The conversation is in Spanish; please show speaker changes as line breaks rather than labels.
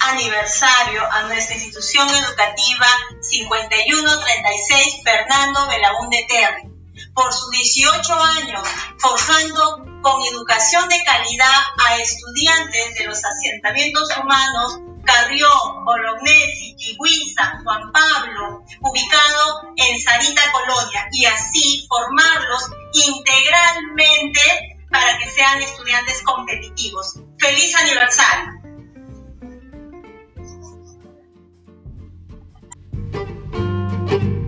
aniversario a nuestra institución educativa 5136 Fernando Belaúnde Terry por sus 18 años forjando con educación de calidad a estudiantes de los asentamientos humanos Carrió, Bolognesi, Chihuiza, Juan Pablo, ubicado en Sarita Colonia, y así formarlos integralmente para que sean estudiantes competitivos. ¡Feliz aniversario! thank you